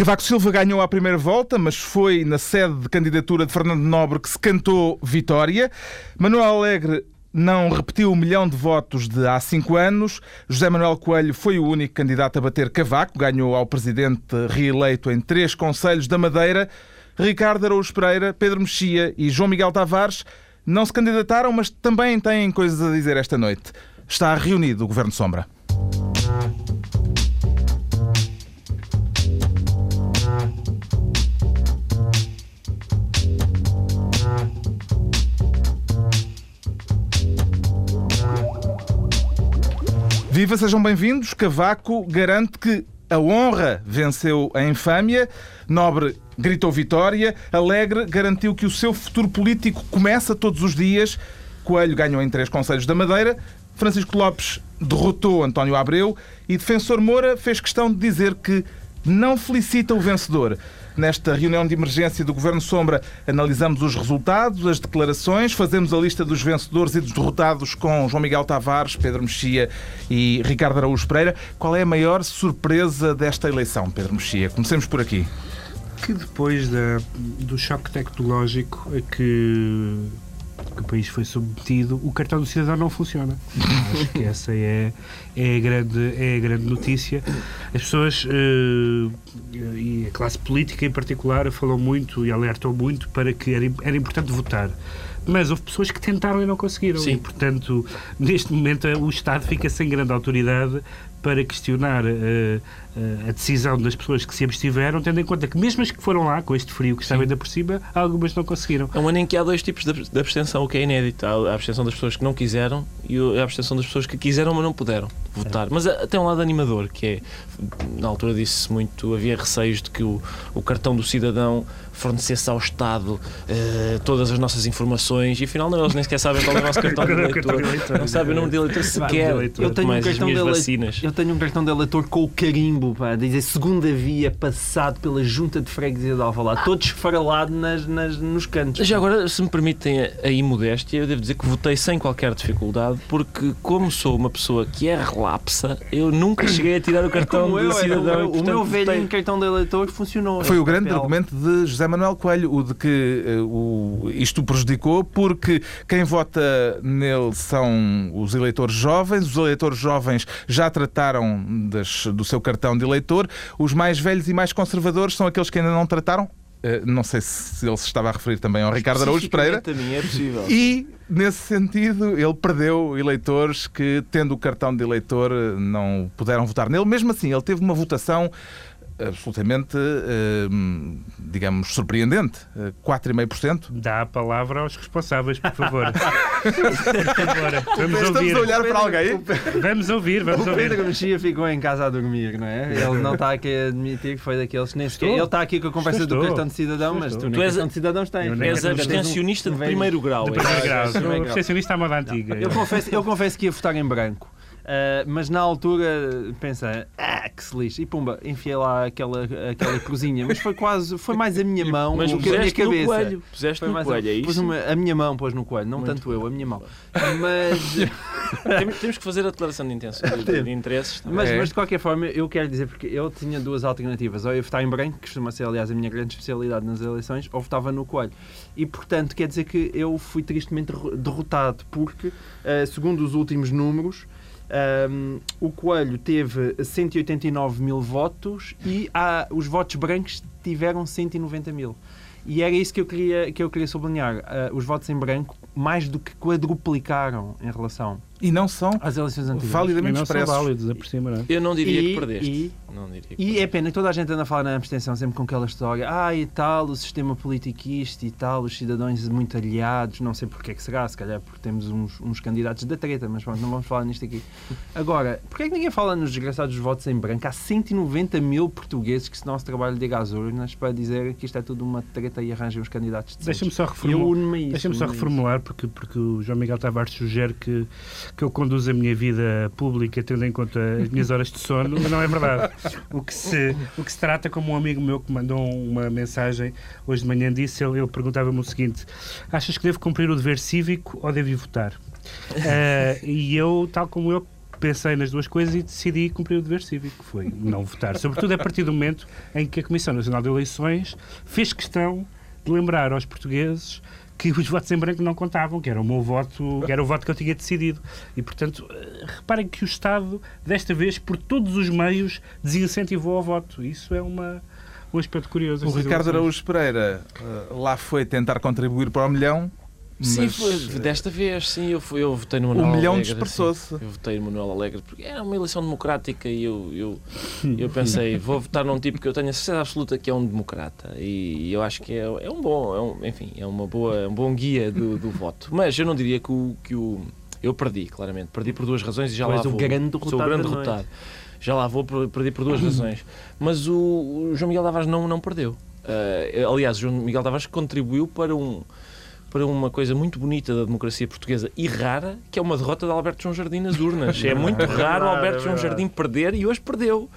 Cavaco Silva ganhou a primeira volta, mas foi na sede de candidatura de Fernando Nobre que se cantou vitória. Manuel Alegre não repetiu o milhão de votos de há cinco anos. José Manuel Coelho foi o único candidato a bater Cavaco, ganhou ao presidente reeleito em três conselhos da Madeira. Ricardo Araújo Pereira, Pedro Mexia e João Miguel Tavares não se candidataram, mas também têm coisas a dizer esta noite. Está reunido o Governo Sombra. Viva, sejam bem-vindos. Cavaco garante que a honra venceu a infâmia. Nobre gritou vitória. Alegre garantiu que o seu futuro político começa todos os dias. Coelho ganhou em três conselhos da Madeira. Francisco Lopes derrotou António Abreu. E Defensor Moura fez questão de dizer que não felicita o vencedor. Nesta reunião de emergência do Governo Sombra, analisamos os resultados, as declarações, fazemos a lista dos vencedores e dos derrotados com João Miguel Tavares, Pedro Mexia e Ricardo Araújo Pereira. Qual é a maior surpresa desta eleição, Pedro Mexia? Comecemos por aqui. Que depois da, do choque tecnológico a que que país foi submetido, o cartão do cidadão não funciona. Acho que essa é, é, a, grande, é a grande notícia. As pessoas, uh, e a classe política em particular, falou muito e alertou muito para que era, era importante votar mas houve pessoas que tentaram e não conseguiram. Sim. E, portanto, neste momento o Estado fica sem grande autoridade para questionar uh, a decisão das pessoas que se abstiveram, tendo em conta que mesmo as que foram lá, com este frio que estava ainda por cima, algumas não conseguiram. É um ano em que há dois tipos de abstenção, o que é inédito. Há a abstenção das pessoas que não quiseram e a abstenção das pessoas que quiseram, mas não puderam votar. É. Mas tem um lado animador, que é, na altura disse muito, havia receios de que o, o cartão do cidadão fornecesse ao Estado uh, todas as nossas informações e afinal não, eles nem sequer sabem qual é o nosso cartão de eleitor. Não sabem o nome de eleitor sequer. Eu tenho um cartão de eleitor eu tenho um cartão de eleitor com o carimbo, pá, dizer segunda via passado pela junta de freguesia de Alvalade, todo esfarelado nas, nas, nos cantos. Já agora, se me permitem a, a imodéstia, eu devo dizer que votei sem qualquer dificuldade, porque como sou uma pessoa que é relapsa, eu nunca cheguei a tirar o cartão de cidadão. o, meu, o meu velhinho cartão de eleitor funcionou. Foi o grande papel. argumento de José Manuel Coelho, o de que uh, o, isto prejudicou, porque quem vota nele são os eleitores jovens, os eleitores jovens já trataram trataram das, do seu cartão de eleitor. Os mais velhos e mais conservadores são aqueles que ainda não trataram. Uh, não sei se ele se estava a referir também ao Ricardo Araújo Pereira. Também é possível. E, nesse sentido, ele perdeu eleitores que, tendo o cartão de eleitor, não puderam votar nele. Mesmo assim, ele teve uma votação absolutamente, ehm, digamos, surpreendente. 4,5%. Dá a palavra aos responsáveis, por favor. favor. Vamos Estamos ouvir. a olhar para alguém. Vamos ouvir, vamos o ouvir. O Pedro Mexia ficou em casa a dormir, não é? Ele não está aqui a admitir que foi daqueles que nem sequer... Ele está aqui com a conversa do cartão de cidadão, mas tu, tu és cartão de cidadãos tens. És abstencionista de primeiro grau. De primeiro grau. Abstencionista à moda antiga. Eu confesso, eu confesso que ia votar em branco. Uh, mas na altura pensa, ah, que se lixe, e pumba, enfiei lá aquela, aquela cruzinha, mas foi quase, foi mais a minha mão mas do que a minha cabeça. Coelho. Puseste foi no coelho, é isso? Uma, a minha mão pôs no coelho, não Muito tanto eu, a minha mão. Mas. temos, que fazer a declaração de intenção, de, de interesses. Mas, é. mas de qualquer forma, eu quero dizer, porque eu tinha duas alternativas. Ou eu votava em branco, que costuma ser, aliás, a minha grande especialidade nas eleições, ou votava no coelho. E, portanto, quer dizer que eu fui tristemente derrotado, porque, uh, segundo os últimos números, um, o Coelho teve 189 mil votos e há, os votos brancos tiveram 190 mil. E era isso que eu queria, que eu queria sublinhar. Uh, os votos em branco mais do que quadruplicaram em relação e não são às eleições anteriores. validamente não expressos. São válidos, por cima, não é? Eu não diria e, que perdeste. E, não diria que e é pena, toda a gente anda a falar na abstenção sempre com aquela história, ah, e tal, o sistema politiquista e tal, os cidadãos muito aliados, não sei porque é que será, se calhar porque temos uns, uns candidatos da treta, mas pronto, não vamos falar nisto aqui. Agora, porque é que ninguém fala nos desgraçados votos em branco? Há 190 mil portugueses que se nosso trabalho diga às urnas para dizer que isto é tudo uma treta e arranjem os candidatos de Deixa-me só reformular, deixa só reformular porque, porque o João Miguel Tavares sugere que, que eu conduza a minha vida pública tendo em conta as minhas horas de sono, mas não é verdade. O que se, o que se trata, como um amigo meu que mandou uma mensagem hoje de manhã disse, ele, ele perguntava-me o seguinte: achas que devo cumprir o dever cívico ou devo ir votar? Uh, e eu, tal como eu, pensei nas duas coisas e decidi cumprir o dever cívico, que foi não votar. Sobretudo a partir do momento em que a Comissão Nacional de Eleições fez questão de lembrar aos portugueses que os votos em branco não contavam, que era o meu voto, que era o voto que eu tinha decidido. E, portanto, eh, reparem que o Estado, desta vez, por todos os meios, desincentivou o voto. Isso é uma, um aspecto curioso. O Ricardo. Araújo Pereira eh, lá foi tentar contribuir para o milhão. Sim, mas, foi, eh, desta vez, sim, eu, fui, eu votei no Manuel O milhão Alegre, dispersou-se. Eu votei no Manuel Alegre porque era uma eleição democrática e eu, eu, eu pensei, vou votar num tipo que eu tenho a certeza absoluta que é um democrata e eu acho que é, é um bom, é um, enfim, é uma boa, é um bom guia do, do voto. Mas eu não diria que o, que o. Eu perdi, claramente. Perdi por duas razões e já Tu lá vou. grande Sou o grande derrotado. Já lá vou, per- perdi por duas razões. Mas o, o João Miguel Tavares não, não perdeu. Eh, aliás, o João Miguel Tavares contribuiu para um para uma coisa muito bonita da democracia portuguesa e rara, que é uma derrota de Alberto João Jardim nas urnas. É muito raro o Alberto é João. Jardim perder e hoje perdeu.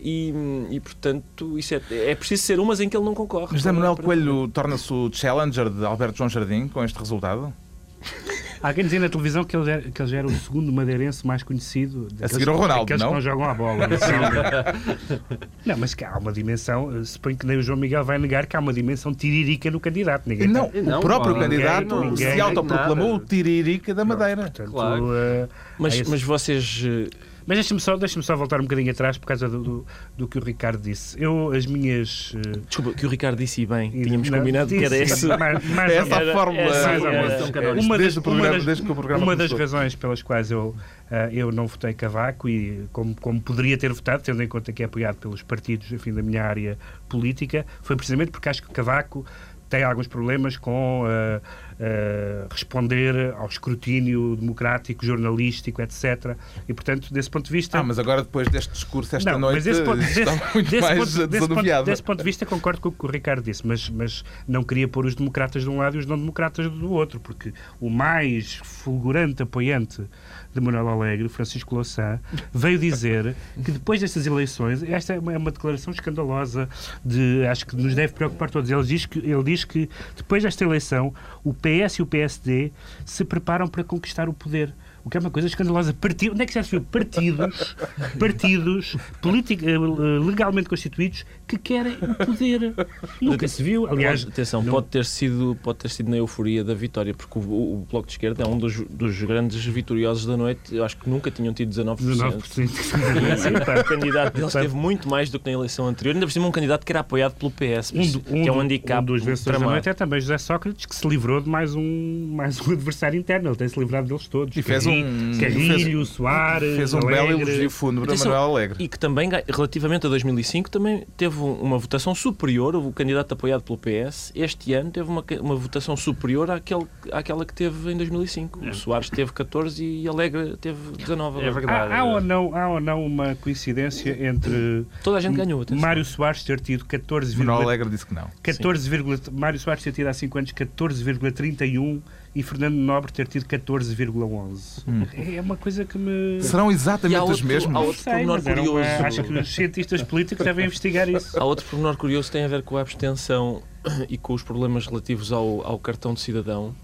E, e, portanto, isso é, é preciso ser umas em que ele não concorre. José Manuel Coelho torna-se o challenger de Alberto João Jardim com este resultado? Há quem dizia na televisão que ele, já, que ele já era o segundo madeirense mais conhecido. daqueles- seguir ao Ronaldo, daqueles não? que não jogam a bola. não, mas que há uma dimensão, eh, suponho que nem o João Miguel vai negar que há uma dimensão tiririca no candidato. Ninguém Não, tem- o próprio pá, candidato ninguém- se ninguém- autoproclamou o. Tiririca da Madeira. Portanto, Claro. eh, Mas, esse- mas vocês. Mas deixa-me só, deixa só voltar um bocadinho atrás por causa do, do, do que o Ricardo disse. Eu, as minhas. eh, Desculpa, que o Ricardo disse bem. e- Tínhamos não, combinado que era disse- esse. mais- mais É essa a fórmula. essa mais ou era- menos. era- Uma das, uma das- desde que o programa uma das começou. razões pelas quais eu, ah, eu não votei Cavaco e como, como poderia ter votado, tendo em conta que é apoiado pelos partidos enfim, da minha área política, foi precisamente porque acho que Cavaco tem alguns problemas com ah, ah, responder ao escrutínio democrático, jornalístico, etc. E, portanto, desse ponto de vista... Ah, mas agora depois deste discurso esta Não, noite mas desse ponto, está desse- muito desse mais ponto- desse ponto- desse ponto de vista concordo com o que o Ricardo disse, mas, mas não queria pôr os democratas de um lado e os não-democratas do outro, porque o mais fulgurante apoiante de Manuel Alegre, Francisco Louçã, veio dizer que depois destas eleições, esta é uma, é uma declaração escandalosa, de, acho que nos deve preocupar todos. Ele diz, que, ele diz que depois desta eleição o PS e o PSD se preparam para conquistar o poder. O que é uma coisa escandalosa. Partido, onde é que já se viu? Partidos, partidos politic, eh, legalmente constituídos que querem o poder. Nunca se viu. Aliás, Pode- atenção, não- pode, ter sido, pode ter sido na euforia da vitória, porque o, o Bloco de Esquerda é um dos, dos grandes vitoriosos da noite. Eu acho que nunca tinham tido 19%. 19%. Sim, E pá. o candidato deles teve muito mais do que na eleição anterior. Ainda por cima, um candidato que era apoiado pelo PS, Um, do- um que é um handicap um dos vencedores da noite é também José Sócrates, que se livrou de mais um, mais um adversário interno. Ele tem-se livrado deles todos. E fez Carrilho, um- Carrilho, Soares, Fez um belo elogio fúnebre a Atenção, Manuel Alegre. E que também, relativamente a 2005, também teve um- uma votação superior, o candidato apoiado pelo PS, este ano teve uma, uma votação superior àquele, àquela que teve em 2005. É. O Soares teve 14 e Alegre teve 19. É verdade. Há, há ou não, há ou não uma coincidência entre Toda a gente ganhou. atenção. Mário Soares ter tido 14, Manuel Alegre disse que não. 14, Mário Soares ter tido há 5 anos 14,31 e Fernando Nobre ter tido 14,11. Hum. É uma coisa que me. Serão exatamente há os outro- mesmos. há Não outro sei, pormenor era uma- curioso. acho que os cientistas políticos devem investigar isso. Há outro pormenor curioso que tem a ver com a abstenção e com os problemas relativos ao, ao cartão de cidadão,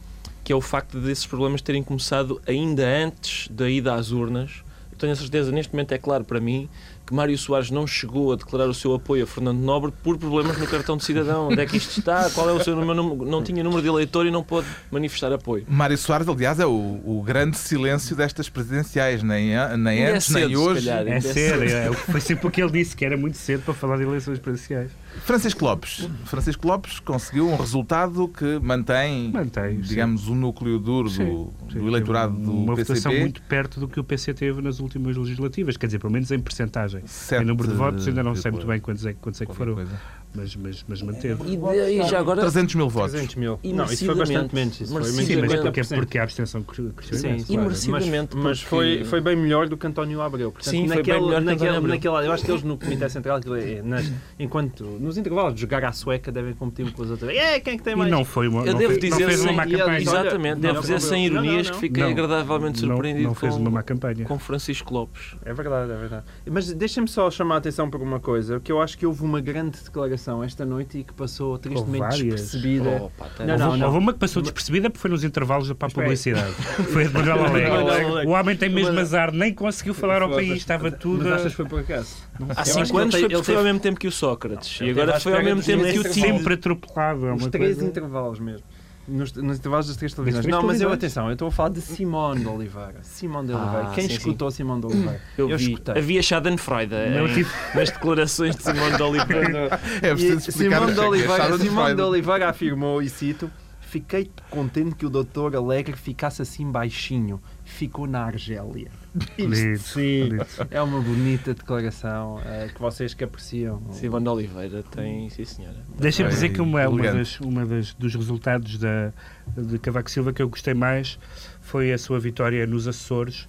que é o facto desses problemas terem começado ainda antes da ida às urnas. Eu tenho a certeza, neste momento é claro para mim, que Mário Soares não chegou a declarar o seu apoio a Fernando Nobre por problemas no cartão de cidadão. Onde é que isto está? Qual é o seu número? Não tinha número de eleitor e não pôde manifestar apoio. Mário Soares, aliás, é o, o grande silêncio destas presidenciais. Nem, nem é antes, nem cedo, se hoje. calhar. É sério, é, foi sempre o que ele disse, que era muito cedo para falar de eleições presidenciais. Francisco Lopes. Francisco Lopes conseguiu um resultado que mantém, Mantém, sim. digamos, o núcleo duro do, Sim, sim, do eleitorado do Uma votação PCP. muito perto do que o PC teve nas últimas legislativas, quer dizer, pelo menos em percentagem. Sete em número de votos, ainda não sei muito bem quantos é, quantos é que foram, coisa. Mas, mas, mas manteve. E, de- e já agora. 300 mil votos. 300 mil. E Não, isso foi bastante menos. Isso foi. Sim, mas porque, 50%. porque a abstenção cresceu Sim, imenso. E claro. merecidamente, Mas, mas porque- foi, foi bem melhor do que António Abreu. Portanto, Sim, foi naquele, bem melhor que naquele, António Abreu. naquele- eu acho que eles no Comitê Central, é- nas- enquanto nos intervalos de jogar à sueca, devem competir um com os outros. É, quem é que tem E mais? não foi uma. Eu não devo fez, não dizer fez uma sem- má e ele campanha. Exatamente, devo dizer sem ironias não, que fiquei não. agradavelmente Não- surpreendido não fez com, uma má campanha. com Francisco Lopes. É verdade, é verdade. Mas deixem-me só chamar a atenção por uma coisa, que eu acho que houve uma grande declaração declaração esta noite e que passou tristemente despercebida. Oh, pá, tá- Não, não, não. houve uma que passou despercebida porque foi nos intervalos para a publicidade. Foi a de Manuel Alegre. O homem tem mesmo azar, nem conseguiu falar ao país, estava tudo. Mas a- achas que foi por acaso? Há acho 5 que ele anos ele foi ao mesmo tempo que o Sócrates. E agora foi ao mesmo tempo que o Tino. Sempre atropelado. É Os três intervalos mesmo. Nos, nos intervalos das três televisões. não, mas eu, atenção, eu estou a falar de Simone de Oliveira. Simone de Ah, Oliveira. Quem sim, escutou Simone de Oliveira? Eu, vi. escutei. Havia Schadenfreude Não em- tive- nas declarações de Simone de Oliveira. É preciso Simone de que é Oliveira. Simone de Oliveira afirmou, e cito, Fiquei contente que o doutor Alegre ficasse assim baixinho. Ficou na Argélia. Bonito, Isto sim, é uma bonita declaração eh, que vocês que apreciam. De Oliveira tem, sim senhora. Deixa-me dizer que uma, uma, das, uma das, dos resultados da, de Cavaco Silva que eu gostei mais foi a sua vitória nos Açores,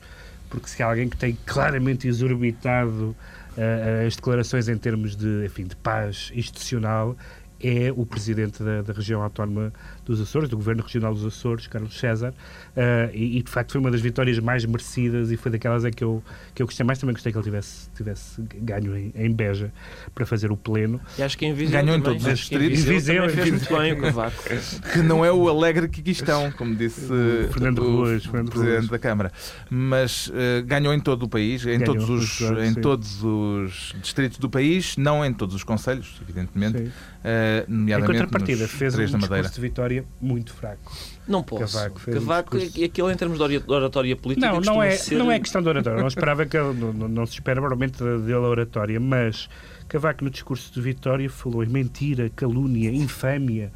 porque se há alguém que tem claramente exorbitado eh, as declarações em termos de, enfim, de paz institucional é o presidente da, da região autónoma dos Açores, do governo regional dos Açores, Carlos César, eh, e, e, de facto foi uma das vitórias mais merecidas e foi daquelas em que eu, que eu gostei mais. Também gostei que ele tivesse, tivesse ganho em, em Beja para fazer o pleno. E acho que em Viseu Ganhou em todos os que em distritos. Viseu Viseu, em muito bem o Cavaco. que não é o alegre que aqui estão, como disse O Fernando o Ruas, Fernando Presidente Ruas. da Câmara. Mas eh, ganhou em todo o país, em, Ganhou, todos os, claro, em sim. todos os distritos do país, não em todos os conselhos, evidentemente, Sim. eh, Em nomeadamente contrapartida, nos fez um discurso Madeira. de vitória muito fraco. Não posso. Cavaco fez um Cavaco, discurso. aquele em termos de oratória política. Não, não é, ser- não é questão de oratória. Não esperava que não, não- se espera provavelmente dele a oratória, mas Cavaco no discurso de vitória falou em mentira, calúnia, infâmia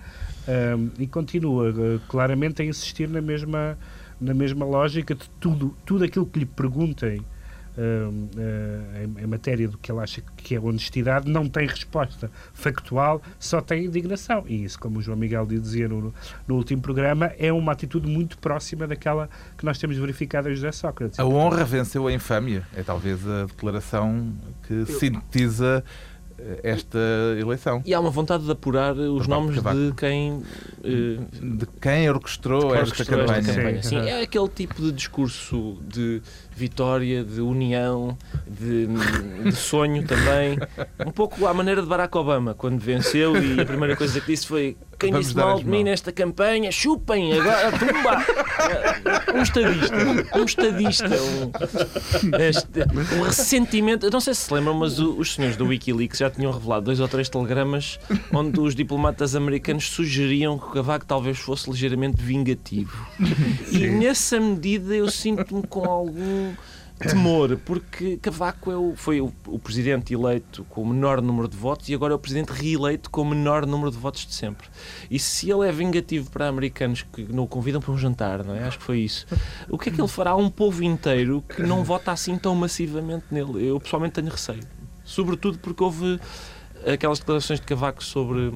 hum, e continua eh, claramente a insistir na mesma, na mesma lógica de tudo, tudo aquilo que lhe perguntem eh, em, em matéria do que ele acha que é honestidade não tem resposta factual, só tem indignação. E isso, como o João Miguel dizia no, no último programa, é uma atitude muito próxima daquela que nós temos verificado em José Sócrates. A honra venceu a infâmia. É talvez a declaração que sintetiza eh, esta eleição. E há uma vontade de apurar os nomes de quem eh, De quem orquestrou esta orquestrou campanha. esta campanha. Sim. Sim, é aquele tipo de discurso de vitória, de união, de, de sonho também. Um pouco à maneira de Barack Obama, quando venceu e a primeira coisa que disse foi quem Vamos disse mal de mim mãos." nesta campanha, chupem, agora tumba! Um estadista, um estadista, um, este- um ressentimento. Eu não sei se se lembram, mas o- os senhores do Wikileaks já tinham revelado dois ou três telegramas onde os diplomatas americanos sugeriam que o Cavaco talvez fosse ligeiramente vingativo. E nessa medida eu sinto-me com algum temor, porque Cavaco é o- foi o, o presidente eleito com o menor número de votos e agora é o presidente reeleito com o menor número de votos de sempre. E se ele é vingativo para americanos que não o convidam para um jantar, não é? Acho que foi isso. O que é que ele fará a um povo inteiro que não vota assim tão massivamente nele? Eu pessoalmente tenho receio. Sobretudo porque houve aquelas declarações de Cavaco sobre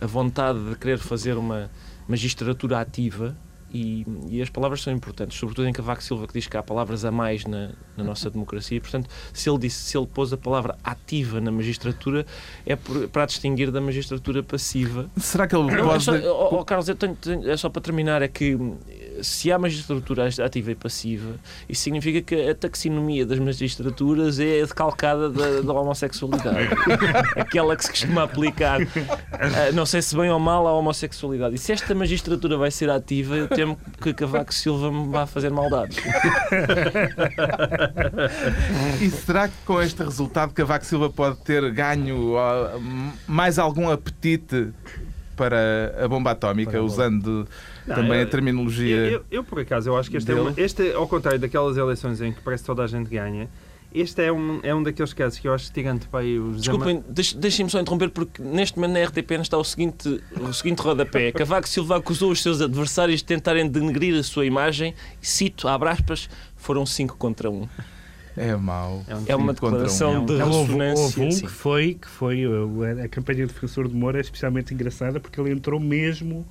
a vontade de querer fazer uma magistratura ativa e, e as palavras são importantes, sobretudo em Cavaco Silva que diz que há palavras a mais na, na nossa democracia portanto, se ele disse, se ele pôs a palavra ativa na magistratura é por- para a distinguir da magistratura passiva. Será que ele Não, é pode. só, oh, oh, Carlos, eu tenho- tenho- é só para terminar, é que se há magistratura ativa e passiva, isso significa que a taxonomia das magistraturas é decalcada da, da homossexualidade. Aquela que se costuma aplicar, ah, não sei se bem ou mal, à homossexualidade. E se esta magistratura vai ser ativa, eu temo que Cavaco Silva me vá fazer maldades. E será que com este resultado Cavaco Silva pode ter ganho mais algum apetite para a bomba atómica, Para a bomba. usando Não, também eu- a terminologia. Eu, eu, eu, por acaso, eu acho que este, é dele. uma, este, ao contrário daquelas eleições em que parece que toda a gente ganha, este é um, é um daqueles casos que eu acho tirante para aí os Desculpem, deixe- deixem-me só interromper porque neste momento na RTP está o seguinte, o seguinte rodapé. Cavaco Silva acusou os seus adversários de tentarem denegrir a sua imagem e cito, abre aspas, foram 5 contra 1. Um. É mau. É um É uma Cinco contra um. declaração de houve, ressonância. houve um que foi, que foi uh, a campanha do defensor de Moura é especialmente engraçada porque ele entrou mesmo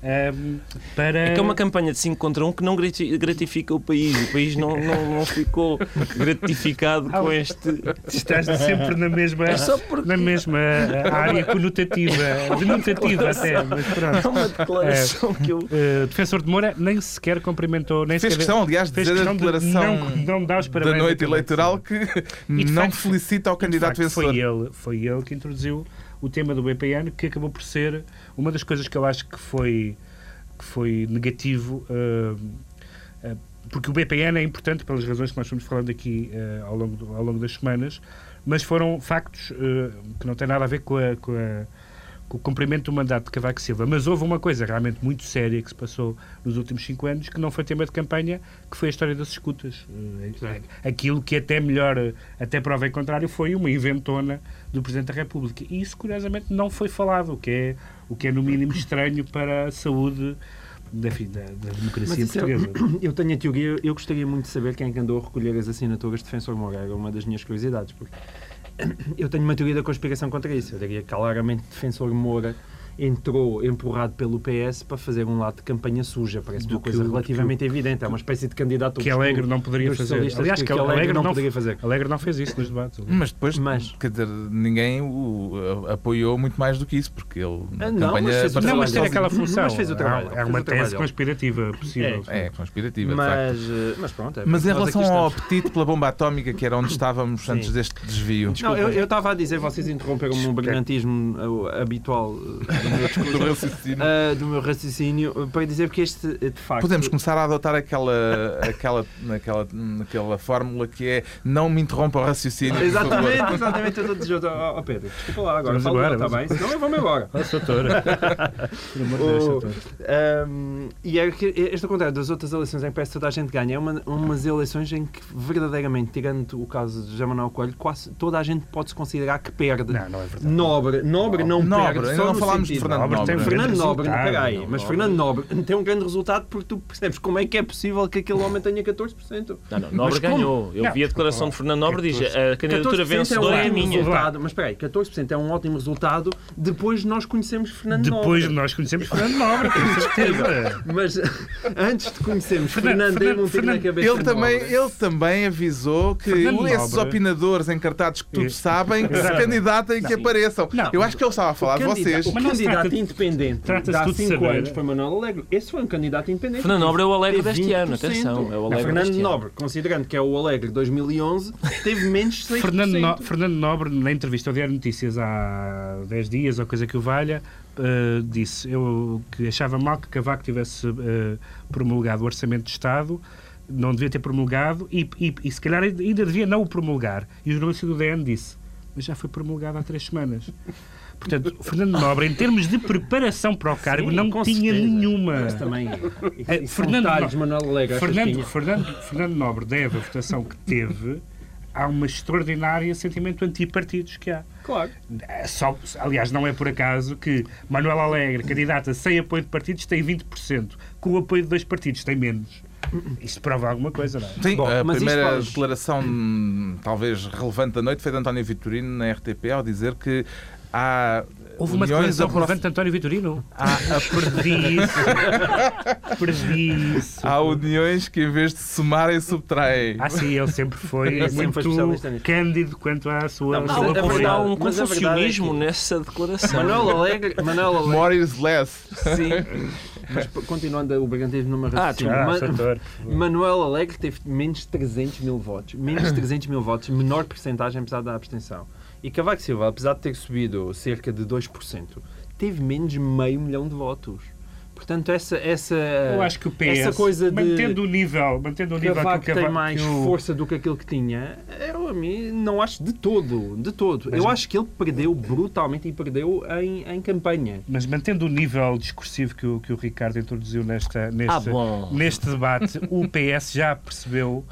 um, para. É que é uma campanha de 5 contra 1 um que não grati- gratifica o país. O país não, não, não ficou gratificado com este. Estás sempre na mesma, É só porque na mesma uh, área conotativa, denotativa até, mas é pronto. uma declaração que eu. Uh, defensor de Moura nem sequer cumprimentou, nem Fez sequer questão, aliás, de fez dizer a questão de declaração não, não os da noite eleitoral que não facto, felicita o De candidato facto, vencedor. Foi ele, foi ele que introduziu o tema do BPN, que acabou por ser uma das coisas que eu acho que foi, que foi negativo. Uh, uh, porque o BPN é importante pelas razões que nós fomos falando aqui uh, ao, longo do, ao longo das semanas, mas foram factos que não têm nada a ver com a, com a com o cumprimento do mandato de Cavaco Silva. Mas houve uma coisa realmente muito séria que se passou nos últimos cinco anos, que não foi tema de campanha, que foi a história das escutas. Eh, aquilo que até melhor, até prova em contrário, foi uma inventona do Presidente da República. E isso, curiosamente, não foi falado, o que é, o que é no mínimo estranho para a saúde da, da, democracia portuguesa. Eu, eu tenho a teoria, eu gostaria muito de saber quem é que andou a recolher as assinaturas de Defensor Moreira, uma das minhas curiosidades, porque eu tenho uma teoria da conspiração contra isso. Eu diria claramente defensor Moura entrou empurrado pelo PS para fazer um lado de campanha suja. Parece uma coisa o, relativamente evidente. É uma espécie de candidato que Alegre não poderia fazer. Aliás, que, que Alegre, Alegre não, não poderia fazer. Alegre não fez isso nos debates. Mas depois, mas, quer dizer, ninguém o apoiou muito mais do que isso, porque ele ah, não, campanha mas fez, não, mas tem aquela função. Mas fez o trabalho. É uma tese conspirativa possível. É, é conspirativa, mas, eh, mas pronto. É, mas em relação ao apetite pela bomba atómica, que era onde estávamos antes deste desvio. Não, eu estava a dizer, vocês interromperam-me um brilhantismo eh, habitual eh, do meu discurso raciocínio. Uh, do meu raciocínio para dizer que este, de facto. Podemos começar a adotar aquela, aquela, aquela, aquela fórmula que é não me interrompa o raciocínio. Exatamente, exatamente. Eu estou a oh, Pedro, desculpa lá agora. Fala agora, está bem? Senão eu vou-me embora. Nossa, doutora. um, e é que este contrário das outras eleições em que parece que toda a gente ganha. É uma, umas eleições em que, verdadeiramente, tirando o caso de José Manuel Coelho, quase toda a gente pode-se considerar que perde. Não, não é verdade. Nobre, nobre não, não perde. Nobre, não falámos Fernando Nobre. Nobre. Fernando Nobre, peraí, mas Fernando Nobre tem um grande resultado porque tu percebes como é que é possível que aquele homem tenha 14%. Não, não, Nobre ganhou. Eu não, vi a declaração de Fernando Nobre, diz a candidatura vencedora é, um é minha. Resultado, mas peraí, 14% é um ótimo resultado depois de nós conhecermos Fernando depois Nobre. Depois de nós conhecermos Fernando Nobre, com certeza. mas antes de conhecermos Fernando, Fernando, um Fernando, na cabeça ele também, ele também avisou que Fernando esses Nobre. opinadores encartados que tudo sabem que se candidatem que apareçam. Eu acho que ele estava a falar de vocês. O candidato independente há 5 anos foi Manuel Alegre. Esse foi um candidato independente. Fernando Nobre é o Alegre deste ano, atenção. É o Alegre Fernando Nobre, considerando que é o Alegre de 2011, teve menos de 6%. Fernando, no, Fernando Nobre, na entrevista ao Diário Notícias há 10 dias, ou coisa que o valha, uh, disse eu, que achava mal que Cavaco tivesse uh, promulgado o Orçamento de Estado não devia ter promulgado e, e, e, se calhar ainda devia não o promulgar. E o jornalista do DN disse, mas já foi promulgado há três semanas. Portanto, Fernando Nobre, em termos de preparação para o cargo, Sim, não tinha certeza. nenhuma. Mas também. É, Fernando, detalhes, Manuel Alegre, Fernando, Fernando, Fernando Nobre deve a votação que teve a uma extraordinária sentimento antipartidos que há. Claro. É só, aliás, não é por acaso que Manuel Alegre, candidata sem apoio de partidos, tem 20%, com o apoio de dois partidos tem menos. Isto prova alguma coisa, não é? Sim, Bom, a primeira faz... declaração, talvez relevante da noite, foi de António Vitorino na RTP ao dizer que há Houve uma declaração relevante de António Vitorino. Há, há perdi isso. perdi isso. Há uniões que em vez de somarem subtraem. Ah, sim, ele sempre foi muito cândido quanto à sua, não, sua mas, Há um confucionismo é que... nessa declaração. Manuel Alegre. Manuel Alegre. More is less. Sim. Mas continuando o brigantismo numa raciocínio, ah, Man Manuel Alegre teve menos de 300 mil votos. Menos de 300 mil votos, menor percentagem apesar da abstenção. E Cavaco Silva, apesar de ter subido cerca de 2%, teve menos de meio milhão de votos. Portanto, essa, essa, Eu acho que o PS, essa coisa de mantendo o nível, mantendo o nível Cavaco que o Cavaco tem mais o... força do que aquilo que tinha, eu a mim não acho de todo, de todo. Mas, eu acho que ele perdeu brutalmente e perdeu em, em campanha. Mas mantendo o nível discursivo que o, que o Ricardo introduziu nesta, neste, ah, neste debate, o PS já percebeu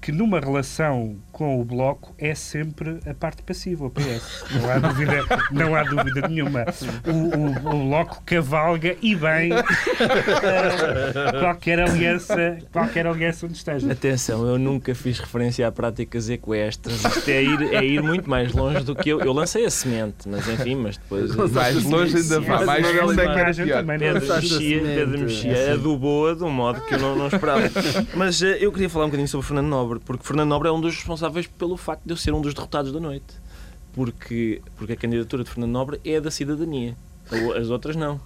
que numa relação com o Bloco é sempre a parte passiva, o PS. Não há dúvida, não há dúvida nenhuma. O, o, o Bloco cavalga e bem uh, qualquer aliança, qualquer aliança onde esteja. Atenção, eu nunca fiz referência a práticas equestres. Isto é ir, é ir muito mais longe do que eu. Eu lancei a semente, mas enfim, mas depois. Mais longe ainda vai. Mais longe ainda é também. Pedro mexia, Pedro mexia, adubou-a de um modo que eu não, não esperava. Mas uh, eu queria falar um bocadinho sobre Fernando Nobre Nobre, porque Fernando Nobre é um dos responsáveis pelo facto de eu ser um dos derrotados da noite. Porque, porque a candidatura de Fernando Nobre é da cidadania. As outras não.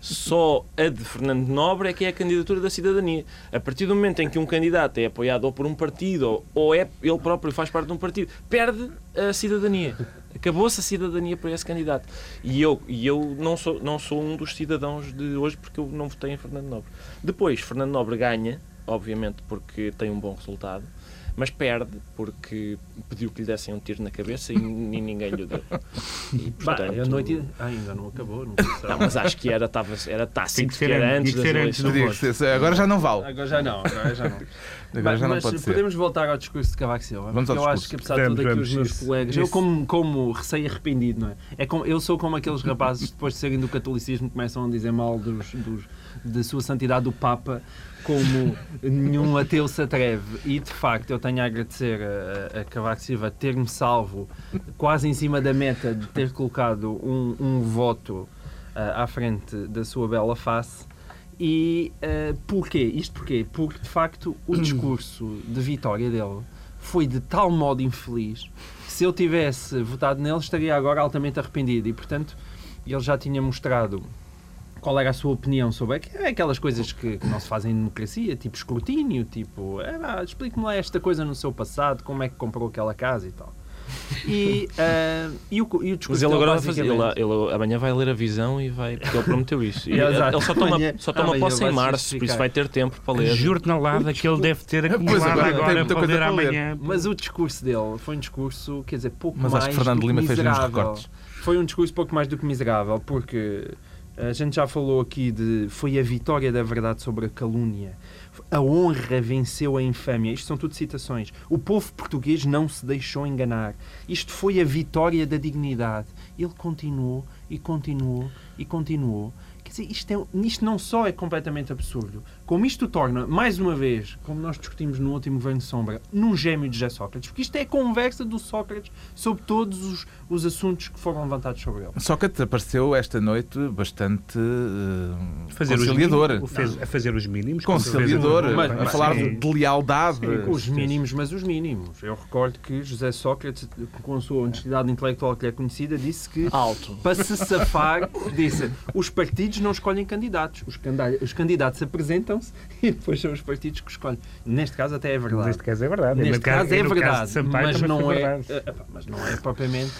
Só a de Fernando Nobre é que é a candidatura da cidadania. A partir do momento em que um candidato é apoiado ou por um partido ou, é ele próprio faz parte de um partido, perde a cidadania. Acabou-se a cidadania para esse candidato. E eu, e eu não, sou, não sou um dos cidadãos de hoje porque eu não votei em Fernando Nobre. Depois, Fernando Nobre ganha, obviamente porque tem um bom resultado mas perde porque pediu que lhe dessem um tiro na cabeça e, ninguém lhe deu. E, portanto, bah, a noite ah, ainda não acabou. Não, não, mas acho que era, tava, era tácito que, que era antes eleições. Agora já não vale. Agora já não. Agora já não. Agora já não pode podemos ser. voltar ao discurso de Cavaco Silva. Vamos eu acho que apesar de tudo aqui os meus isso, colegas, isso. eu como, como receio arrependido, não é? é como, eu sou como aqueles rapazes depois de serem do catolicismo começam a dizer mal dos, dos, da sua santidade do Papa como nenhum ateu se atreve. E de facto eu tenho a agradecer a, a Cavaco Silva ter-me salvo quase em cima da meta de ter colocado um, um voto uh, à frente da sua bela face. E uh, porquê? Isto porquê? Porque de facto o discurso de vitória dele foi de tal modo infeliz que se eu tivesse votado nele estaria agora altamente arrependido. E portanto ele já tinha mostrado qual era a sua opinião sobre aquelas coisas que, que não se fazem em democracia, tipo escrutínio, tipo, ah, explique-me lá esta coisa no seu passado, como é que comprou aquela casa e tal. E, uh, e, o, e o Mas ele agora vai fazer, ele, ele, amanhã vai ler a visão e vai, porque ele prometeu isso. ele, ele só toma, só toma posse em março, por isso vai ter tempo para ler. Jornalada que ele deve ter acumulado agora, agora para ler amanhã. Mas o discurso dele foi um discurso, quer dizer, pouco Mas mais. Mas acho que Fernando Lima fez uns recortes. Foi um discurso pouco mais do que miserável, porque a gente já falou aqui de foi a vitória da verdade sobre a calúnia. A honra venceu a infâmia. Isto são tudo citações. O povo português não se deixou enganar. Isto foi a vitória da dignidade. Ele continuou e continuou e continuou dizer, isto, é, isto não só é completamente absurdo, como isto torna, mais uma vez, como nós discutimos no último Governo de Sombra, num gêmeo de José Sócrates, porque isto é a conversa do Sócrates sobre todos os, os assuntos que foram levantados sobre ele. Sócrates apareceu esta noite bastante uh, fazer conciliador. Os fez, a fazer os mínimos. Conciliador, mas, a falar sim. de lealdade. Sim, os mínimos, mas os mínimos. Eu recordo que José Sócrates, com a sua honestidade intelectual que é conhecida, disse que Alto. para se safar, disse, os partidos não escolhem candidatos. Os, os candidatos apresentam-se e depois são os partidos que escolhem. Neste caso até é verdade. Neste caso é verdade. Neste caso é verdade, mas, não é, verdade. mas não é propriamente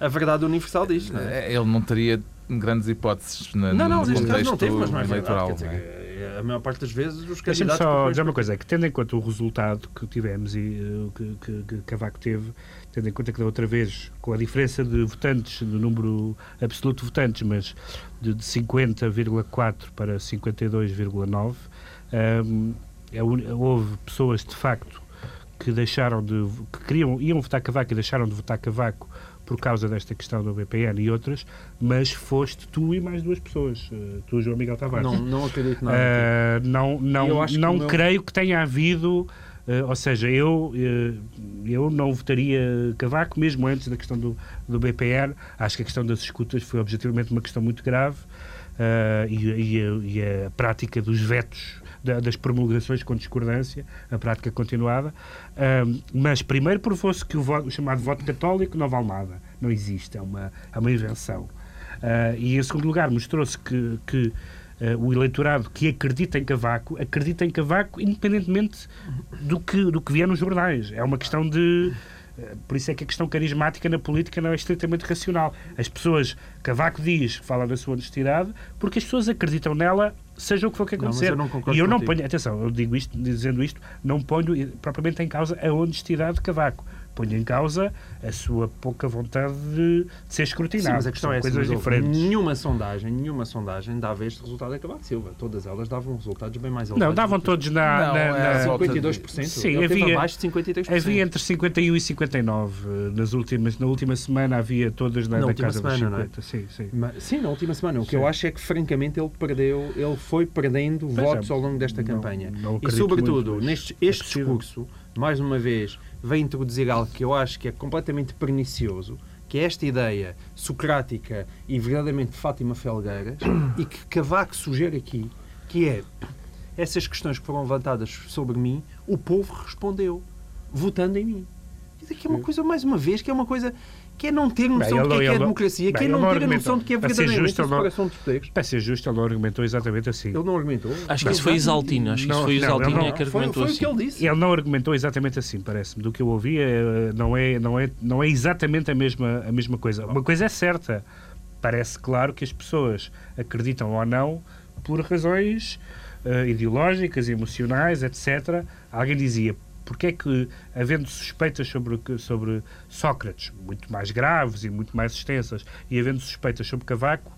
a verdade universal disto. Não é? é? Ele não teria grandes hipóteses na, não, não, no neste caso não teve, mas não é eleitoral. Verdade, dizer, é? A maior parte das vezes os candidatos... Deixa-me só dizer uma coisa, é que tendo em conta o resultado que tivemos e uh, que, que, que Cavaco teve, tendo em conta que da outra vez, com a diferença de votantes, do número absoluto de votantes, mas de, de 50,4 para 52,9, um, é, houve pessoas de facto que deixaram de que queriam iam votar Cavaco e deixaram de votar Cavaco por causa desta questão do BPN e outras, mas foste tu e mais duas pessoas, uh, tu João Miguel Tavares. Não, não acredito nada. Uh, não não, não meu... creio que tenha havido Uh, ou seja, eu, uh, eu não votaria Cavaco, mesmo antes da questão do, do BPR. Acho que a questão das escutas foi objetivamente uma questão muito grave uh, e, e, a, e, a, prática dos vetos, da, das promulgações com discordância, a prática continuada. mas primeiro provou-se que o, voto, o, chamado voto católico não vale nada, não existe, é uma, é uma invenção. e em segundo lugar, mostrou-se que, que Uh, o eleitorado que acredita em Cavaco, acredita em Cavaco independentemente do que, do que vier nos jornais. É uma questão de. Uh, por isso é que a questão carismática na política não é estritamente racional. As pessoas, Cavaco diz, fala da sua honestidade, porque as pessoas acreditam nela, seja o que for que acontecer. Não, eu e eu não contigo. ponho, atenção, eu digo isto, dizendo isto, não ponho propriamente em causa a honestidade de Cavaco ponho em causa a sua pouca vontade de, de ser escrutinado. Sim, mas a questão São é coisas diferentes. Nenhuma sondagem, nenhuma sondagem dava este resultado a Cavaco Silva. Todas elas davam resultados bem mais elevados. Não, davam todos na, não, na, na 52%. De... Sim, Ele havia abaixo de 53%. Havia entre 51 e 59 nas últimas na última semana havia todas na, na da casa semana, dos 50. É? Sim, sim. Mas, sim, na última semana. O que sim. eu acho é que francamente ele perdeu, ele foi perdendo pois votos é, ao longo desta não, campanha. Não e sobretudo, muito, neste este é discurso, mais uma vez, vem introduzir algo que eu acho que é completamente pernicioso, que é esta ideia socrática e verdadeiramente Fátima Felgueiras, e que Cavaco sugere aqui, que é essas questões que foram levantadas sobre mim, o povo respondeu, votando em mim. Isso aqui é uma coisa, mais uma vez, que é uma coisa que é não ter noção Bem, do ele que é, não- que é ele democracia, que bem, é ele não não ter a argumenta. noção de que é verdadeiramente a ele separação dos poderes. Para ser justo, ele não argumentou exatamente assim. Ele não argumentou. Acho que isso foi Isaltino. Acho que isso foi ele não- é que Foi, argumentou foi o assim. que ele disse. Ele não argumentou exatamente assim, parece-me. Do que eu ouvi, eh, não é, não é, não é exatamente a mesma, a mesma coisa. Uma coisa é certa. Parece claro que as pessoas acreditam ou não por razões eh, ideológicas, emocionais, etc. Alguém dizia, porque é que, havendo suspeitas sobre, sobre Sócrates, muito mais graves e muito mais extensas, e havendo suspeitas sobre Cavaco,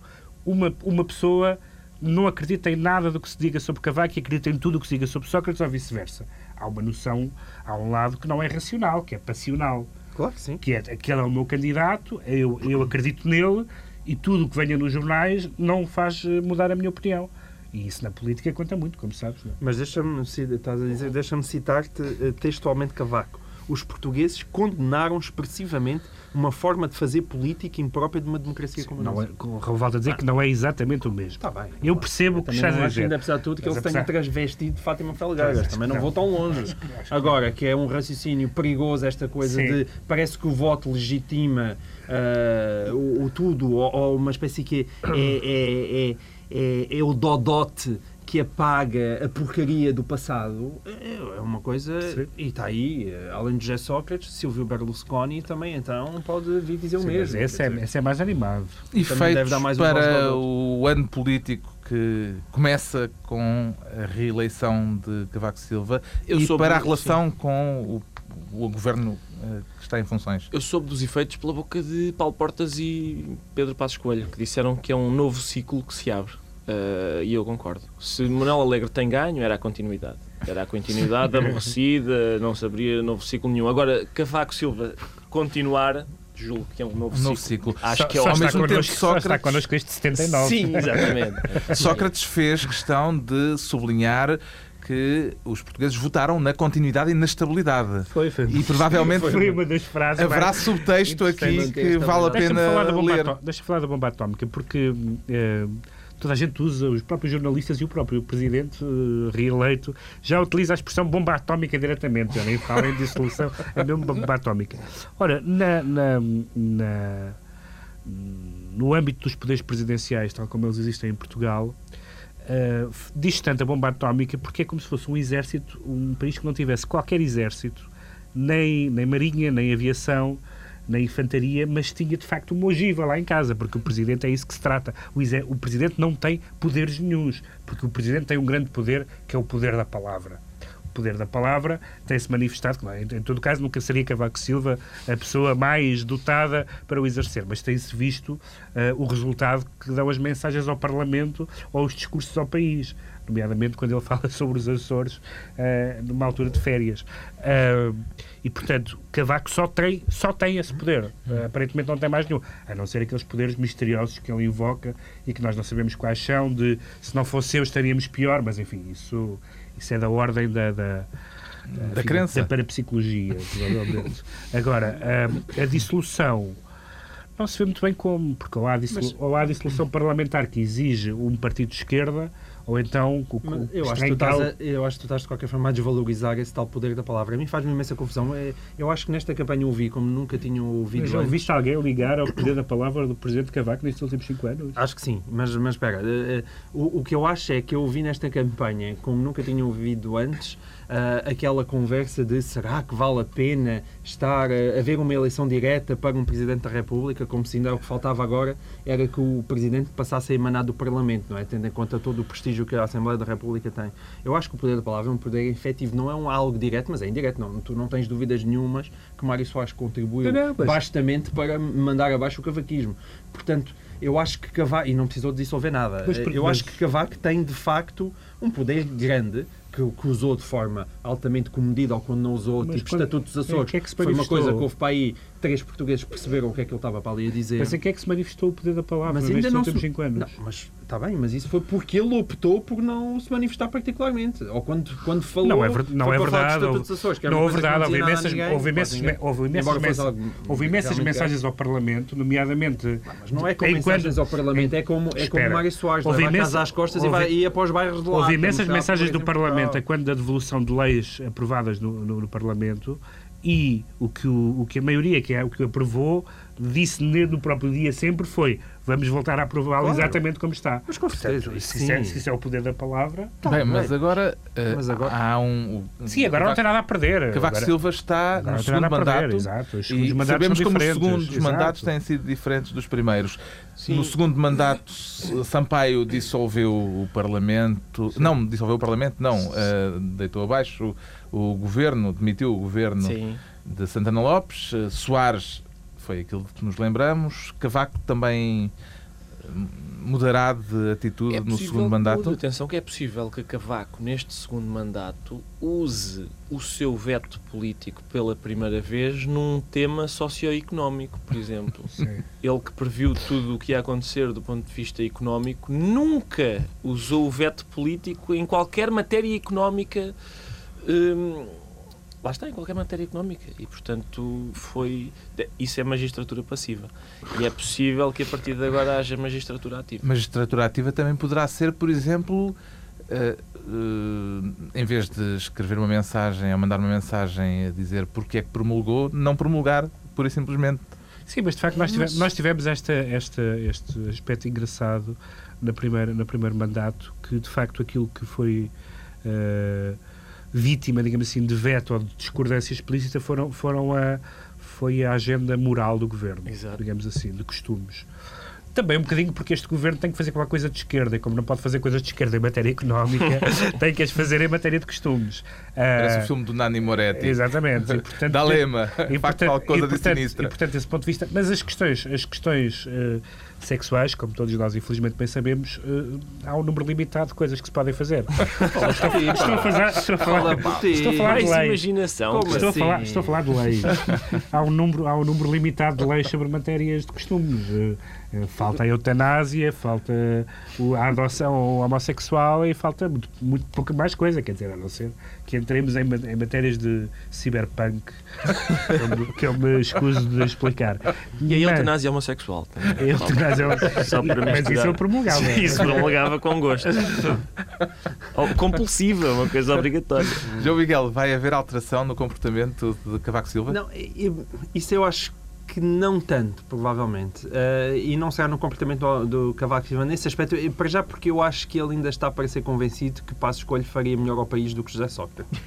uma, uma pessoa não acredita em nada do que se diga sobre Cavaco e acredita em tudo o que se diga sobre Sócrates ou vice-versa. Há uma noção, há um lado que não é racional, que é passional, Claro que sim. que é aquele é o meu candidato, eu, eu acredito nele e tudo o que venha nos jornais não faz eh, mudar a minha opinião. E isso na política conta muito, como sabes. não é? Mas deixa-me estás a dizer, deixa-me citar-te eh, textualmente Cavaco. Os portugueses condenaram expressivamente uma forma de fazer política imprópria de uma democracia como a Não é, nossa. com- volto a dizer que não é exatamente o mesmo. Está bem. Eu percebo o que estás não a acho ainda, dizer. apesar de tudo, que Mas ele se tenha apesar- transvestido de Fátima Felgueiras. Também não não. vou tão longe. Agora, que é um raciocínio perigoso, esta coisa Sim. de parece que o voto legitima ah, o, o tudo, ou, ou uma espécie que é, é, é, é, é o dodote que apaga a porcaria do passado, é é uma coisa. Sim. E está aí, eh, além de José Sócrates, Silvio Berlusconi também, então pode vir dizer o Sim, mesmo. esse, é, esse é mais animado. Um voz para ao o ano político que começa com a reeleição de Cavaco Silva Eu e para a relação com o, o governo que está em funções. Eu soube dos efeitos pela boca de Paulo Portas e Pedro Passos Coelho, que disseram que é um novo ciclo que se abre. Uh, e eu concordo. Se Manuel Alegre tem ganho, era a continuidade. Era a continuidade aborrecida, não se abria novo ciclo nenhum. Agora, Cavaco Silva continuar, julgo que é um novo, Um novo ciclo. ciclo. Acho Só- que é ao está mesmo tempo connosco, só está Sócrates- connosco desde 79. Sim, exatamente. Sócrates fez questão de sublinhar que os portugueses votaram na continuidade e na estabilidade. Foi, foi. E provavelmente Foi uma das frases. haverá subtexto aqui que vale a pena ler. Deixa-me falar da bomba atómica, porque eh, toda a gente usa, os próprios jornalistas e o próprio presidente eh, reeleito já utiliza a expressão bomba atómica diretamente, já nem fala em dissolução, é mesmo bomba atómica. Ora, na, na- na- no âmbito dos poderes presidenciais, tal como eles existem em Portugal, Uh, diz tanto a bomba atómica porque é como se fosse um exército, um país que não tivesse qualquer exército, nem, nem marinha, nem aviação, nem infantaria, mas tinha de facto uma ogiva lá em casa, porque o presidente é isso que se trata. O, o presidente não tem poderes nenhuns, porque o presidente tem um grande poder, que é o poder da palavra. Poder da palavra tem-se manifestado, claro, em, em todo caso nunca seria Cavaco Silva a pessoa mais dotada para o exercer, mas tem-se visto eh, o resultado que dão as mensagens ao Parlamento ou os discursos ao país, nomeadamente quando ele fala sobre os Açores eh, numa altura de férias. Ah, e, portanto, Cavaco só tem, só tem esse poder. Ah, aparentemente não tem mais nenhum. A não ser aqueles poderes misteriosos que ele invoca e que nós não sabemos quais são, de se não fosse eu estaríamos pior, mas enfim, isso, isso é da ordem da... da Da enfim, crença. Da parapsicologia, provavelmente. Agora, ah, a dissolução não se vê muito bem como, porque ou há, dissolu- ou há dissolução parlamentar que exige um partido de esquerda, ou então o, o, eu, acho que em tu estás cal- a, eu acho que tu estás de qualquer forma a desvalorizar esse tal poder da palavra. A mim faz-me imensa confusão. É- Eu acho que nesta campanha ouvi, como nunca tinha ouvido Mas já antes. ouviste alguém ligar ao poder da palavra do Presidente Cavaco nestes últimos cinco anos? Acho que sim, mas, mas espera, eh, eh, o, o que eu acho é que eu ouvi nesta campanha, como nunca tinha ouvido antes, ah, aquela conversa de será que vale a pena estar a haver uma eleição direta para um Presidente da República, como se ainda o que faltava agora era que o Presidente passasse a emanar do Parlamento, não é? Tendo em conta todo o prestígio que a Assembleia da República tem. Eu acho que o poder da palavra é um poder efetivo, não é um algo direto, mas é indireto, não. Tu não tens dúvidas nenhumas que Mário Soares contribuiu Não, não, mas- bastamente para mandar abaixo o cavaquismo. Portanto, eu acho que Cavaco, e não precisou de dissolver nada, Mas eu mas- acho que Cavaco tem de facto um poder grande que, que usou de forma altamente comedida ou quando não usou, Mas tipo quando- Estatuto dos Açores, é foi uma coisa que houve para aí três portugueses perceberam o que é que ele estava para ali a dizer. Mas em que é que se manifestou o poder da palavra Mas ainda não últimos se... cinco anos? Não, mas está bem, mas isso foi porque ele optou por não se manifestar particularmente. Ou quando, quando falou. Não é ver- não é verdade, dos Açores, não é verdade, houve imensas, ninguém, houve imensas, houve imensas, mens- algo houve imensas mensagens ao Parlamento, nomeadamente. Mas não é com Enquanto- mensagens ao Parlamento, é como, é como. Mário Soares, Houve imensa- casa às costas houve- e vai para os bairros de lá. Houve a imensas mensagens do Parlamento a quando da devolução de leis aprovadas no, no- no Parlamento e o que, o, o que a maioria, que é o que aprovou, disse no próprio dia sempre foi vamos voltar a aprová-lo Claro. exatamente como está. Mas com certeza, se, isso é, sim. se isso é o poder da palavra. Bem, mas agora, eh, Mas agora- há um. Sim, agora não tem nada a perder. Cavaco Agora- Silva está no segundo perder, mandato. exato. Os E mandatos sabemos como os segundos exato. mandatos têm sido diferentes dos primeiros. Sim. No segundo mandato, Sampaio dissolveu o Parlamento. Não, dissolveu o Parlamento, não. eh, deitou abaixo o, o governo, demitiu o governo Sim. de Santana Lopes. Eh, Soares foi aquilo que nos lembramos. Cavaco também eh, mudará de atitude É no segundo mandato. Atenção que é possível que Cavaco, neste segundo mandato, use o seu veto político pela primeira vez num tema socioeconómico, por exemplo. Sim. Ele que previu tudo o que ia acontecer do ponto de vista económico, nunca usou o veto político em qualquer matéria económica. hum, lá está, em qualquer matéria económica. E, portanto, foi. Isso é magistratura passiva. E é possível que a partir de agora haja magistratura ativa. Magistratura ativa também poderá ser, por exemplo, eh, eh, em vez de escrever uma mensagem ou mandar uma mensagem a dizer porque é que promulgou, não promulgar, pura e simplesmente. Sim, mas de facto nós tivemos, nós tivemos esta, esta, este aspecto engraçado na primeira, no primeiro mandato, que de facto aquilo que foi eh, vítima, digamos assim, de veto ou de discordância explícita foram, foram a, foi a agenda moral do governo, Exato. digamos assim, de costumes. Também um bocadinho porque este governo tem que fazer qualquer coisa de esquerda, e como não pode fazer coisas de esquerda em matéria económica, tem que as fazer em matéria de costumes. Parece Ah, o filme do Nani Moretti. Exatamente. E, portanto, Da Lema. e, portanto, coisa e, de portanto, sinistra. e, portanto, desse ponto de vista, mas as questões, as questões eh, sexuais, como todos nós infelizmente bem sabemos, eh, há um número limitado de coisas que se podem fazer. estou, a fazer, estou a falar, Fala por ti. estou a falar de Mais lei. imaginação. Como Estou a, assim? falar, estou a falar de leis. há, um número, há um número limitado de leis sobre matérias de costumes. Eh, falta a eutanásia, falta a adoção homossexual e falta muito, muito pouca mais coisa. Quer dizer, a não ser que entremos em, em matérias de cyberpunk, que eu me- que eu me escuso de explicar. E a eutanásia homossexual. também. a eutanásia é- Só para Mas isso eu promulgava. Isso promulgava com gosto. Ou compulsiva, uma coisa obrigatória. João Miguel, vai haver alteração no comportamento de Cavaco Silva? Não, isso eu acho que não tanto, provavelmente. Eh, e não será no comportamento do, do Cavaco Silva nesse aspecto. Para já porque eu acho que ele ainda está para ser convencido que Passo Escolho faria melhor ao país do que José Sócrates.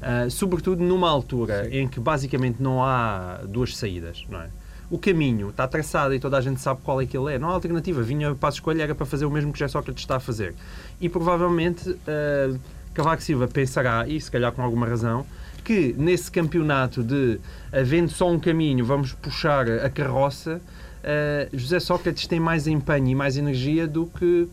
Eh, sobretudo numa altura em que basicamente não há duas saídas, não é? O caminho está traçado e toda a gente sabe qual é que ele é. Não há alternativa. Vinha Passo Escolho era para fazer o mesmo que José Sócrates está a fazer. E provavelmente eh, Cavaco Silva pensará, e se calhar com alguma razão, que nesse campeonato de havendo só um caminho, vamos puxar a carroça, eh, José Sócrates tem mais empenho e mais energia do que,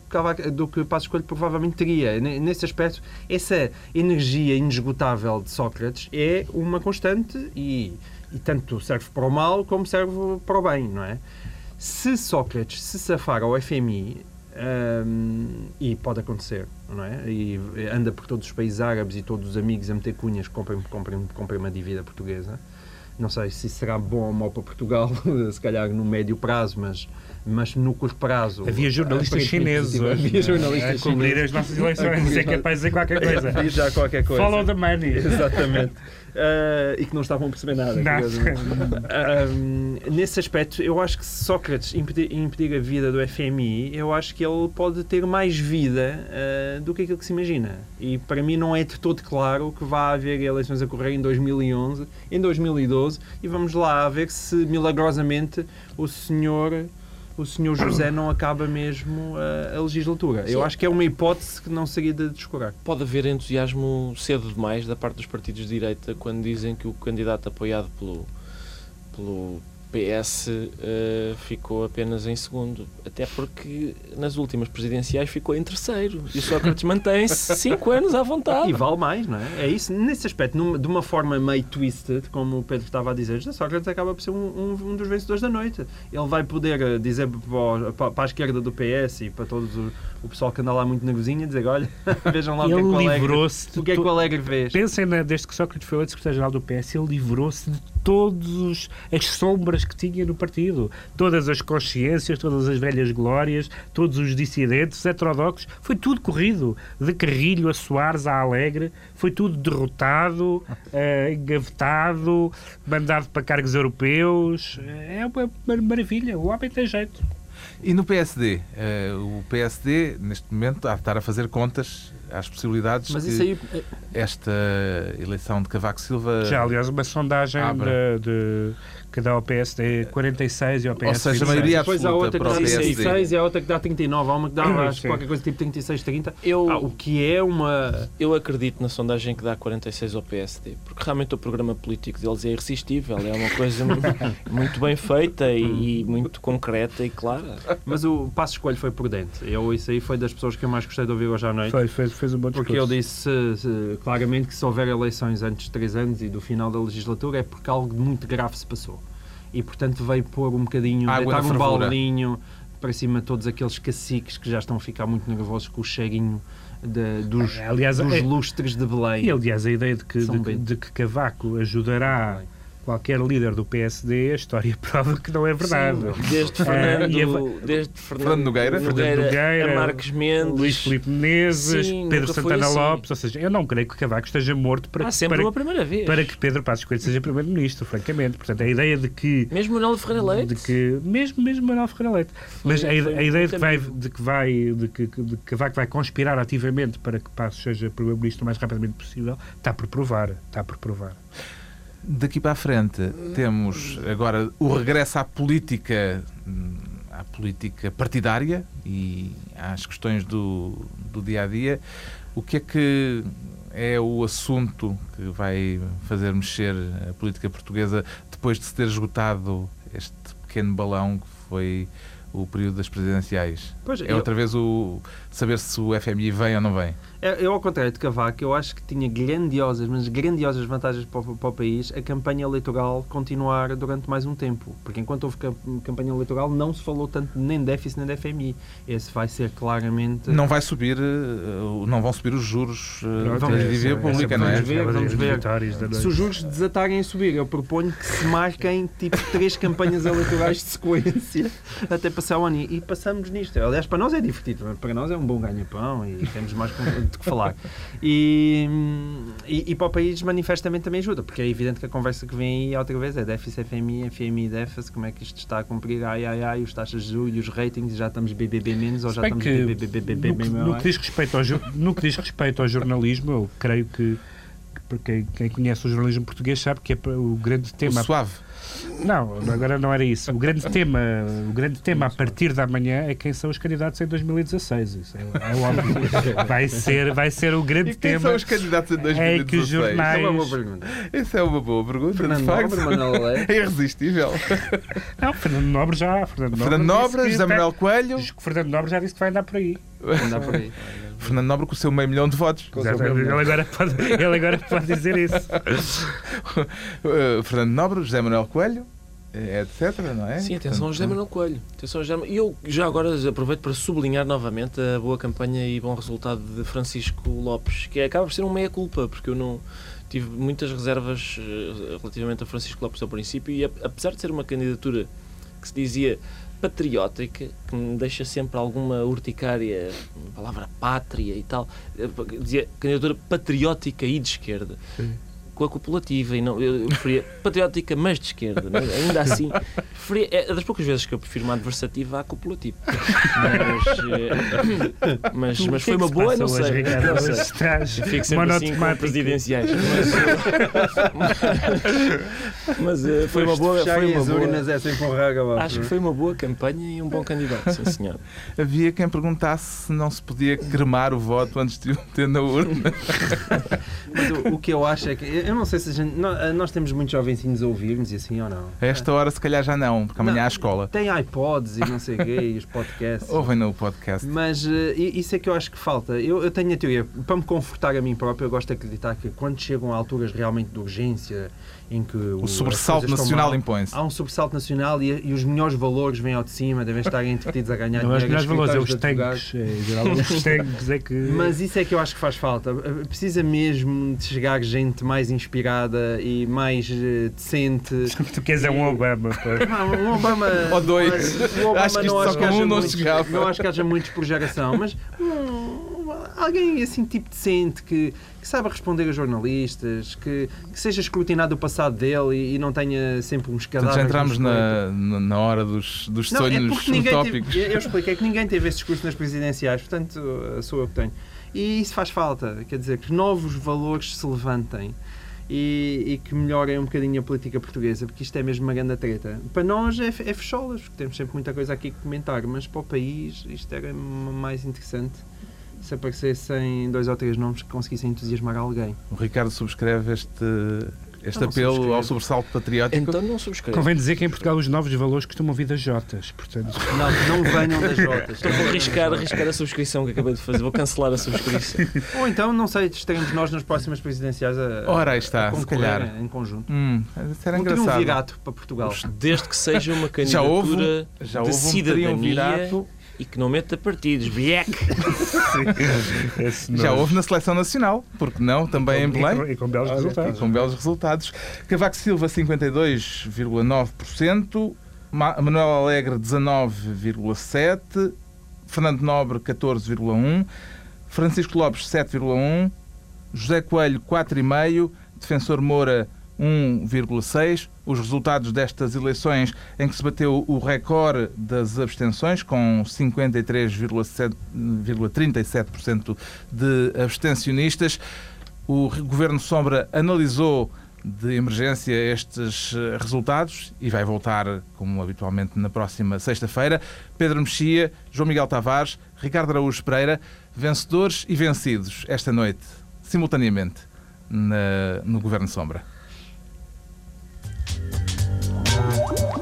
do que Passos Coelho provavelmente teria. Ne- Nesse aspecto, essa energia inesgotável de Sócrates é uma constante e, e tanto serve para o mal como serve para o bem, não é? Se Sócrates se safar ao FMI, hum, e pode acontecer, não é? E anda por todos os países árabes e todos os amigos a meter cunhas, comprem, comprem, comprem uma dívida portuguesa. Não sei se será bom ou mau para Portugal, se calhar no médio prazo, mas, mas no curto prazo. Havia jornalistas chineses Havia hoje jornalistas a cobrir as nossas eleições. É capaz de dizer qualquer coisa. Diz já qualquer coisa. Follow the money. Exatamente. Ah, e que não estavam a perceber nada. Curiosamente. Ahm, nesse aspecto, eu acho que se Sócrates impedir, impedir a vida do FMI, eu acho que ele pode ter mais vida ah, do que aquilo que se imagina. E para mim não é de todo claro que vá haver eleições a correr em 2011, em 2012, e vamos lá ver se milagrosamente o senhor. O senhor José não acaba mesmo a, a legislatura. Eu Sim. acho que é uma hipótese que não seria de descurar. Pode haver entusiasmo cedo demais da parte dos partidos de direita quando dizem que o candidato apoiado pelo, pelo PS eh, ficou apenas em segundo. Até porque nas últimas presidenciais ficou em terceiro. E o Sócrates mantém-se cinco anos à vontade. E vale mais, não é? É isso. Nesse aspecto, numa- de uma forma meio twisted, como o Pedro estava a dizer, Sócrates acaba por ser um, um- um dos vencedores da noite. Ele vai poder eh, dizer para, o- para- a esquerda do PS e para todos o, o pessoal que anda lá muito nervosinho, dizer: olha, vejam lá o que é que o Ele Alegre, o que é que o Alegre fez. Pensem, na, desde que Sócrates foi eleito secretário-geral do PS, ele livrou-se de todas as sombras pessoas que tinha no partido. Todas as consciências, todas as velhas glórias, todos os dissidentes, heterodoxos, foi tudo corrido. De Carrilho a Soares a Alegre, foi tudo derrotado, uh, engavetado, mandado para cargos europeus. É uma maravilha, o homem tem jeito. E no PSD? Uh, eh, o PSD, neste momento, há de estar a fazer contas às possibilidades Mas que aí... esta eleição de Cavaco Silva... Já, aliás, uma sondagem de, de que dá ao PSD 46 e ao PS Ou seja, a maioria absoluta Depois há outra que dá 36 e há outra que dá 39. Há uma que dá acho, qualquer coisa tipo 36, 30. Eu, ah, o que é uma... Eu acredito na sondagem que dá 46 ao PSD, porque realmente o programa político deles é irresistível, é uma coisa muito bem feita e, e, muito concreta e clara. Mas o passo escolho foi prudente. Eu, isso aí foi das pessoas que eu mais gostei de ouvir hoje à noite. Foi, fez, fez um bom discurso. Porque ele disse claramente que se houver eleições antes de 3 anos e do final da legislatura é porque algo muito grave se passou e portanto veio pôr um bocadinho, Água deitar um baldinho para cima de todos aqueles caciques que já estão a ficar muito nervosos com o cheirinho de, dos, aliás, dos é, lustres de Belém. E aliás, a ideia de que, de, de, que Cavaco ajudará qualquer líder do PSD, a história prova que não é verdade. Sim, desde ah, Fernando, uh, desde Fernando Nogueira, Nogueira, Nogueira a Marques Mendes, Luís Filipe Menezes, Sim, Pedro Santana assim. Lopes, ou seja, eu não creio que Cavaco esteja morto para, sempre para, uma primeira vez. para que Pedro Passos Coelho seja primeiro-ministro, francamente. Portanto, a ideia de que... Mesmo Manuel Ferreira Leite? De que, mesmo, mesmo Manuel Ferreira Leite. Mas foi, a, a, ideia de que, vai, de que vai, de que, de que Cavaco vai conspirar ativamente para que Passos seja primeiro-ministro o mais rapidamente possível, está por provar, está por provar. Daqui para a frente temos agora o regresso à política, à política partidária e às questões do, do dia a dia. O que é que é o assunto que vai fazer mexer a política portuguesa depois de se ter esgotado este pequeno balão que foi o período das presidenciais? Pois, é eu... outra vez o saber se o FMI vem ou não vem. É, eu, ao contrário de Cavaco, eu acho que tinha grandiosas, mas grandiosas vantagens para o, para o, país a campanha eleitoral continuar durante mais um tempo. Porque enquanto houve campanha eleitoral, não se falou tanto nem de déficit nem de FMI. Esse vai ser claramente. Não vai subir, eh, não vão subir os juros eh, da dívida pública, não é? Vamos ver, vamos ver. Se os juros desatarem a subir, eu proponho que se marquem tipo três campanhas eleitorais de sequência até passar o ano. E passamos nisto. Aliás, para nós é divertido, para nós é um bom ganha-pão e temos mais de que falar. E, e, e, para o país manifestamente também ajuda, porque é evidente que a conversa que vem aí outra vez é déficit FMI, FMI déficit, como é que isto está a cumprir, ai ai ai, os taxas de juros, os ratings, já estamos BBB menos ou já estamos BBB no, no que diz respeito ao No que diz respeito ao jornalismo, eu creio que porque quem conhece o jornalismo português sabe que é o grande tema. O suave. Não, agora não era isso. O grande tema, o grande tema a partir da manhã é quem são os candidatos em 2016. Isso é, é óbvio. Vai ser, vai ser o grande e quem tema. são os candidatos em 2016? É que os jornais. Isso é uma boa pergunta. Isso é uma boa pergunta. Fernando de facto. Nobre, é irresistível. Não, Fernando Nobre já. Fernando Nobre, Fernando Nobre José Manuel Coelho. Fernando Nobre já disse que vai andar por aí. Andar por aí. Fernando Nobre com o seu meio milhão de votos. Ele agora, pode, ele agora pode dizer isso. Fernando Nobre, José Manuel Coelho, etc, não é? Sim, atenção ao José Manuel Coelho. Atenção ao José... E eu já agora aproveito para sublinhar novamente a boa campanha e bom resultado de Francisco Lopes, que acaba por ser um meia-culpa, porque eu não tive muitas reservas eh, relativamente a Francisco Lopes ao princípio e apesar de ser uma candidatura que se dizia patriótica, que me deixa sempre alguma urticária, palavra pátria e tal, eh, dizia candidatura patriótica e de esquerda. Sim com a copulativa e não, eu preferia patriótica, mas de esquerda. Mas é? ainda assim, preferia, é das poucas vezes que eu prefiro uma adversativa à copulativa. Mas, eh, mas, mas foi uma boa, não sei. Não sei. Estás Fico sempre assim com presidenciais. Mas, mas eh, foi uma boa. Foi uma boa acho que foi uma boa campanha e um bom candidato, sim senhor. Havia quem perguntasse se não se podia cremar o voto antes de o ter na urna. Mas o, o que eu acho é que eu não sei se a gente. Nós temos muitos jovencinhos a ouvir-nos e assim ou não. A esta hora, se calhar, já não, porque amanhã não, há escola. Tem iPods e não sei o quê, e os podcasts. Ouvem no podcast. Mas uh, isso é que eu acho que falta. Eu, eu tenho a teoria, para me confortar a mim próprio, eu gosto de acreditar que quando chegam a alturas realmente de urgência em que o, o sobressalto nacional impõe-se. Há um sobressalto nacional e, e, os melhores valores vêm ao de cima, devem estar entretidos a ganhar dinheiro. Os melhores valores é os tanques, é, os tanques é que... Mas isso é que eu acho que faz falta. Precisa mesmo de chegar gente mais inspirada e mais eh, decente. Tu queres é um Obama. Ah, um Obama, Ou dois. o Obama Acho que isto não só acho com haja um não muitos- chegava. Não acho que haja muitos por geração, mas hum, alguém assim tipo decente que, que saiba responder a jornalistas, que, que seja escrutinado o passado dele e, e não tenha sempre uns Portanto, cadáveres. já entramos na, na hora dos, dos não, é sonhos ninguém utópicos. teve, eu explico, é que ninguém teve esse discurso nas presidenciais, portanto uh, sou eu que tenho. E isso faz falta, quer dizer, que novos valores se levantem e, e que melhorem um bocadinho a política portuguesa, porque isto é mesmo uma grande treta. Para nós é, é fecholas, porque temos sempre muita coisa aqui que comentar, mas para o país isto era mais interessante se aparecessem dois ou três nomes que conseguissem entusiasmar alguém. O Ricardo subscreve este, este Eu não apelo ao sobressalto patriótico. Então não subscreve. Convém dizer que em Portugal os novos valores costumam vir das Jotas. Portanto, Não, não venham das jotas. Então vou arriscar, arriscar a subscrição que acabei de fazer. Vou cancelar a subscrição. Ou então, não sei, estaremos nós nas próximas presidenciais a, Ora, aí está, a se calhar. em conjunto. Hum, isso era Um engraçado. triunvirato para Portugal. Desde que seja uma Já houve, candidatura já de houve um cidadania triunvirato. E que não meta partidos. Esse Já houve na seleção nacional, porque não? Também em E com- Belém. E com belos E resultados. com belos resultados. Cavaco Silva, 52,9%. Ma- Manuel Alegre, 19,7%. Fernando Nobre, 14,1%. Francisco Lopes, 7,1%. José Coelho, 4,5%. Defensor Moura, 1,6%. Os resultados destas eleições em que se bateu o recorde das abstenções, com 53,37% de abstencionistas. O Governo Sombra analisou de emergência estes eh, resultados e vai voltar, como habitualmente, na próxima sexta-feira. Pedro Mexia, João Miguel Tavares, Ricardo Araújo Pereira, vencedores e vencidos esta noite, simultaneamente, na- no Governo Sombra. Música